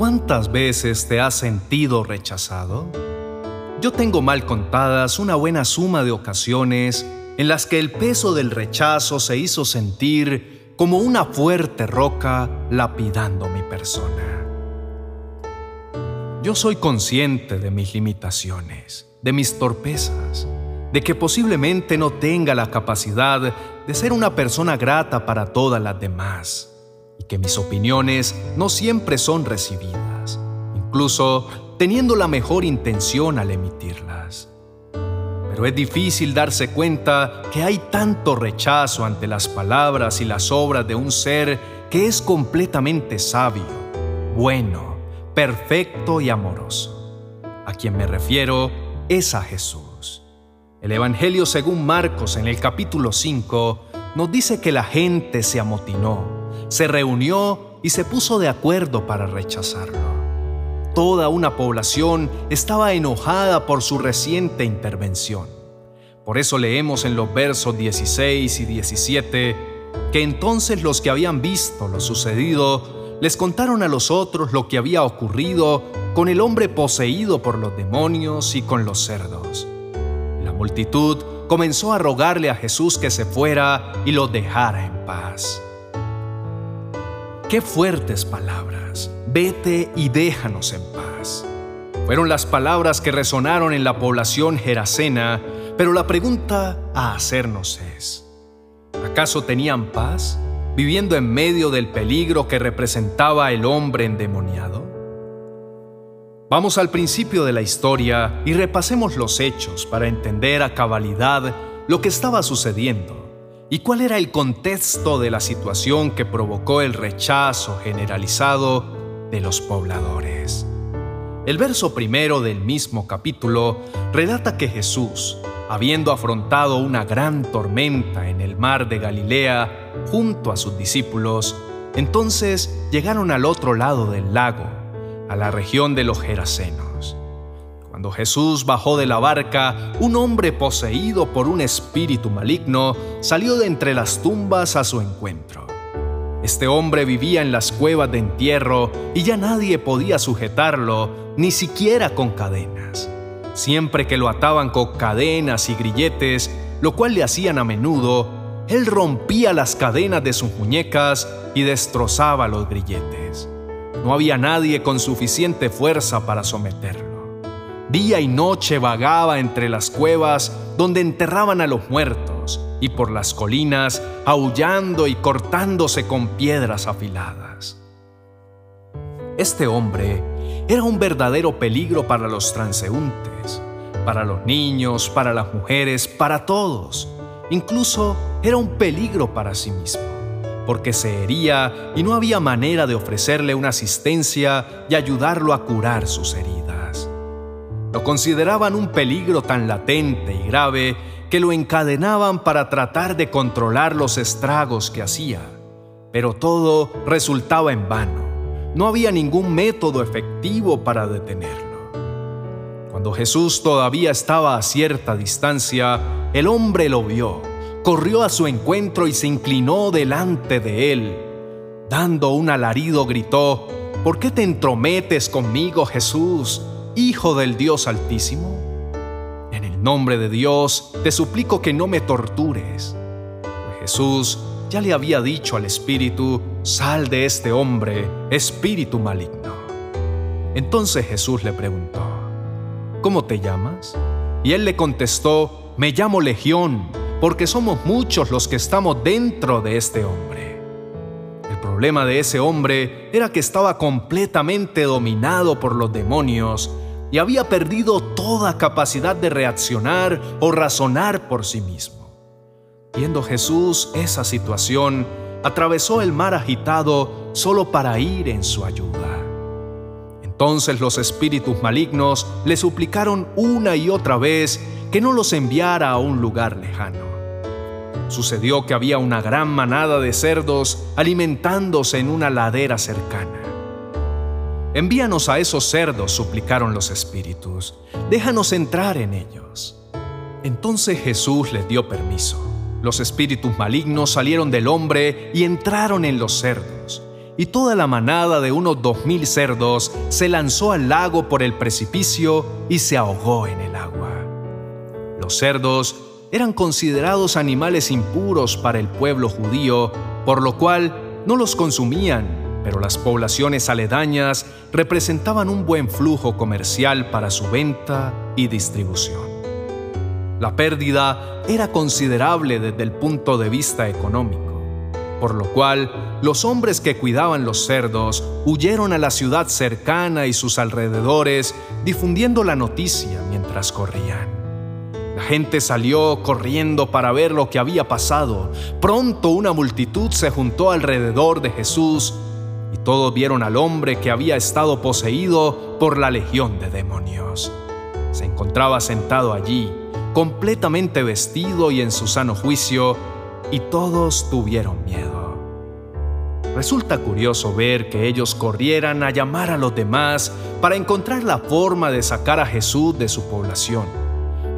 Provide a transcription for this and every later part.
¿Cuántas veces te has sentido rechazado? Yo tengo mal contadas una buena suma de ocasiones en las que el peso del rechazo se hizo sentir como una fuerte roca lapidando mi persona. Yo soy consciente de mis limitaciones, de mis torpezas, de que posiblemente no tenga la capacidad de ser una persona grata para todas las demás y que mis opiniones no siempre son recibidas, incluso teniendo la mejor intención al emitirlas. Pero es difícil darse cuenta que hay tanto rechazo ante las palabras y las obras de un ser que es completamente sabio, bueno, perfecto y amoroso. A quien me refiero es a Jesús. El Evangelio según Marcos en el capítulo 5 nos dice que la gente se amotinó se reunió y se puso de acuerdo para rechazarlo. Toda una población estaba enojada por su reciente intervención. Por eso leemos en los versos 16 y 17 que entonces los que habían visto lo sucedido les contaron a los otros lo que había ocurrido con el hombre poseído por los demonios y con los cerdos. La multitud comenzó a rogarle a Jesús que se fuera y lo dejara en paz. Qué fuertes palabras. Vete y déjanos en paz. Fueron las palabras que resonaron en la población gerasena, pero la pregunta a hacernos es, ¿acaso tenían paz viviendo en medio del peligro que representaba el hombre endemoniado? Vamos al principio de la historia y repasemos los hechos para entender a cabalidad lo que estaba sucediendo ¿Y cuál era el contexto de la situación que provocó el rechazo generalizado de los pobladores? El verso primero del mismo capítulo relata que Jesús, habiendo afrontado una gran tormenta en el mar de Galilea junto a sus discípulos, entonces llegaron al otro lado del lago, a la región de los Gerasenos. Cuando Jesús bajó de la barca, un hombre poseído por un espíritu maligno salió de entre las tumbas a su encuentro. Este hombre vivía en las cuevas de entierro y ya nadie podía sujetarlo, ni siquiera con cadenas. Siempre que lo ataban con cadenas y grilletes, lo cual le hacían a menudo, él rompía las cadenas de sus muñecas y destrozaba los grilletes. No había nadie con suficiente fuerza para someterlo. Día y noche vagaba entre las cuevas donde enterraban a los muertos y por las colinas aullando y cortándose con piedras afiladas. Este hombre era un verdadero peligro para los transeúntes, para los niños, para las mujeres, para todos. Incluso era un peligro para sí mismo, porque se hería y no había manera de ofrecerle una asistencia y ayudarlo a curar sus heridas. Lo consideraban un peligro tan latente y grave que lo encadenaban para tratar de controlar los estragos que hacía. Pero todo resultaba en vano. No había ningún método efectivo para detenerlo. Cuando Jesús todavía estaba a cierta distancia, el hombre lo vio, corrió a su encuentro y se inclinó delante de él. Dando un alarido gritó, ¿Por qué te entrometes conmigo, Jesús? Hijo del Dios Altísimo? En el nombre de Dios te suplico que no me tortures. Pues Jesús ya le había dicho al espíritu, sal de este hombre, espíritu maligno. Entonces Jesús le preguntó, ¿cómo te llamas? Y él le contestó, me llamo Legión, porque somos muchos los que estamos dentro de este hombre. Problema de ese hombre era que estaba completamente dominado por los demonios y había perdido toda capacidad de reaccionar o razonar por sí mismo. Viendo Jesús esa situación, atravesó el mar agitado solo para ir en su ayuda. Entonces los espíritus malignos le suplicaron una y otra vez que no los enviara a un lugar lejano. Sucedió que había una gran manada de cerdos alimentándose en una ladera cercana. Envíanos a esos cerdos, suplicaron los espíritus. Déjanos entrar en ellos. Entonces Jesús les dio permiso. Los espíritus malignos salieron del hombre y entraron en los cerdos, y toda la manada de unos dos mil cerdos se lanzó al lago por el precipicio y se ahogó en el agua. Los cerdos eran considerados animales impuros para el pueblo judío, por lo cual no los consumían, pero las poblaciones aledañas representaban un buen flujo comercial para su venta y distribución. La pérdida era considerable desde el punto de vista económico por lo cual los hombres que cuidaban los cerdos huyeron a la ciudad cercana y sus alrededores difundiendo la noticia mientras corrían. La gente salió corriendo para ver lo que había pasado. Pronto una multitud se juntó alrededor de Jesús y todos vieron al hombre que había estado poseído por la legión de demonios. Se encontraba sentado allí, completamente vestido y en su sano juicio, y todos tuvieron miedo. Resulta curioso ver que ellos corrieran a llamar a los demás para encontrar la forma de sacar a Jesús de su población,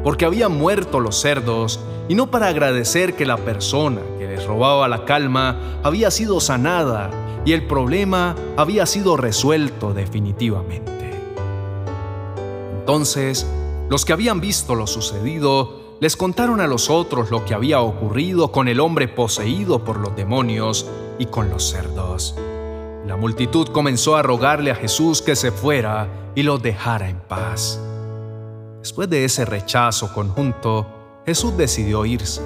porque habían muerto los cerdos y no para agradecer que la persona que les robaba la calma había sido sanada y el problema había sido resuelto definitivamente. Entonces, los que habían visto lo sucedido les contaron a los otros lo que había ocurrido con el hombre poseído por los demonios y con los cerdos. La multitud comenzó a rogarle a Jesús que se fuera y los dejara en paz. Después de ese rechazo conjunto, Jesús decidió irse,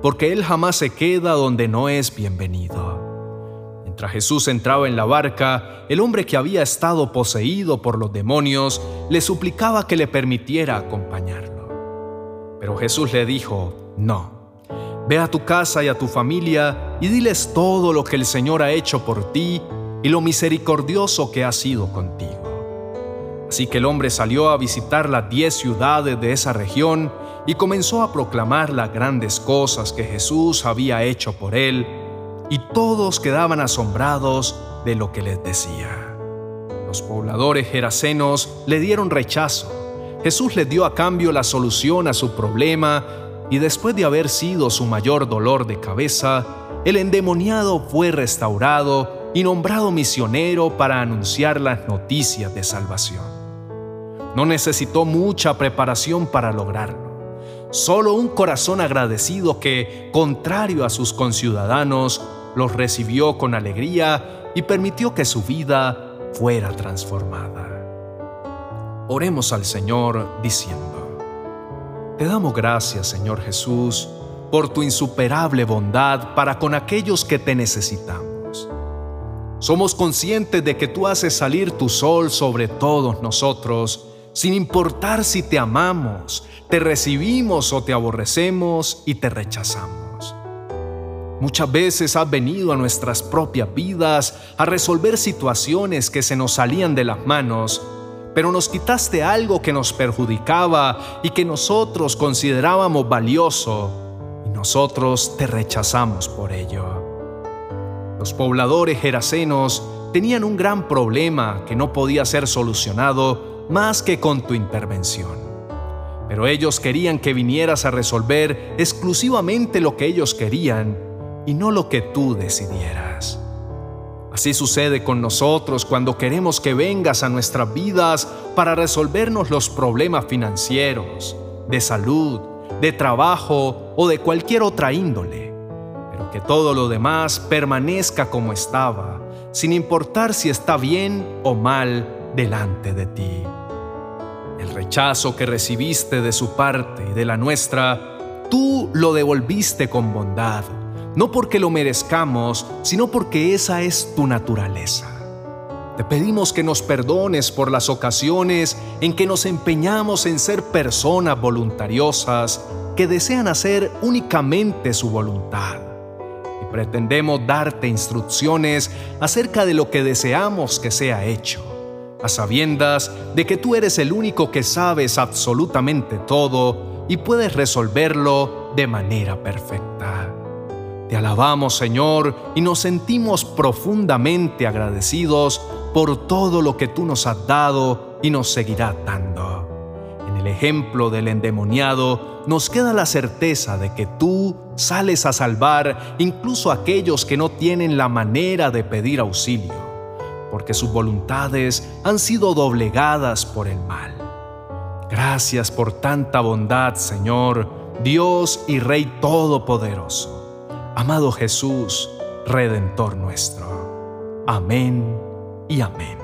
porque Él jamás se queda donde no es bienvenido. Mientras Jesús entraba en la barca, el hombre que había estado poseído por los demonios le suplicaba que le permitiera acompañarlo. Pero Jesús le dijo, no, ve a tu casa y a tu familia y diles todo lo que el Señor ha hecho por ti y lo misericordioso que ha sido contigo. Así que el hombre salió a visitar las diez ciudades de esa región y comenzó a proclamar las grandes cosas que Jesús había hecho por él, y todos quedaban asombrados de lo que les decía. Los pobladores gerasenos le dieron rechazo Jesús le dio a cambio la solución a su problema y después de haber sido su mayor dolor de cabeza, el endemoniado fue restaurado y nombrado misionero para anunciar las noticias de salvación. No necesitó mucha preparación para lograrlo. Solo un corazón agradecido que, contrario a sus conciudadanos, los recibió con alegría y permitió que su vida fuera transformada. Oremos al Señor diciendo, Te damos gracias, Señor Jesús, por tu insuperable bondad para con aquellos que te necesitamos. Somos conscientes de que tú haces salir tu sol sobre todos nosotros, sin importar si te amamos, te recibimos o te aborrecemos y te rechazamos. Muchas veces has venido a nuestras propias vidas a resolver situaciones que se nos salían de las manos pero nos quitaste algo que nos perjudicaba y que nosotros considerábamos valioso, y nosotros te rechazamos por ello. Los pobladores gerasenos tenían un gran problema que no podía ser solucionado más que con tu intervención. Pero ellos querían que vinieras a resolver exclusivamente lo que ellos querían y no lo que tú decidieras. Así sucede con nosotros cuando queremos que vengas a nuestras vidas para resolvernos los problemas financieros, de salud, de trabajo o de cualquier otra índole, pero que todo lo demás permanezca como estaba, sin importar si está bien o mal delante de ti. El rechazo que recibiste de su parte y de la nuestra, tú lo devolviste con bondad no porque lo merezcamos, sino porque esa es tu naturaleza. Te pedimos que nos perdones por las ocasiones en que nos empeñamos en ser personas voluntariosas que desean hacer únicamente su voluntad. Y pretendemos darte instrucciones acerca de lo que deseamos que sea hecho, a sabiendas de que tú eres el único que sabes absolutamente todo y puedes resolverlo de manera perfecta. Te alabamos, Señor, y nos sentimos profundamente agradecidos por todo lo que tú nos has dado y nos seguirás dando. En el ejemplo del endemoniado, nos queda la certeza de que tú sales a salvar incluso a aquellos que no tienen la manera de pedir auxilio, porque sus voluntades han sido doblegadas por el mal. Gracias por tanta bondad, Señor, Dios y Rey Todopoderoso. Amado Jesús, Redentor nuestro. Amén y amén.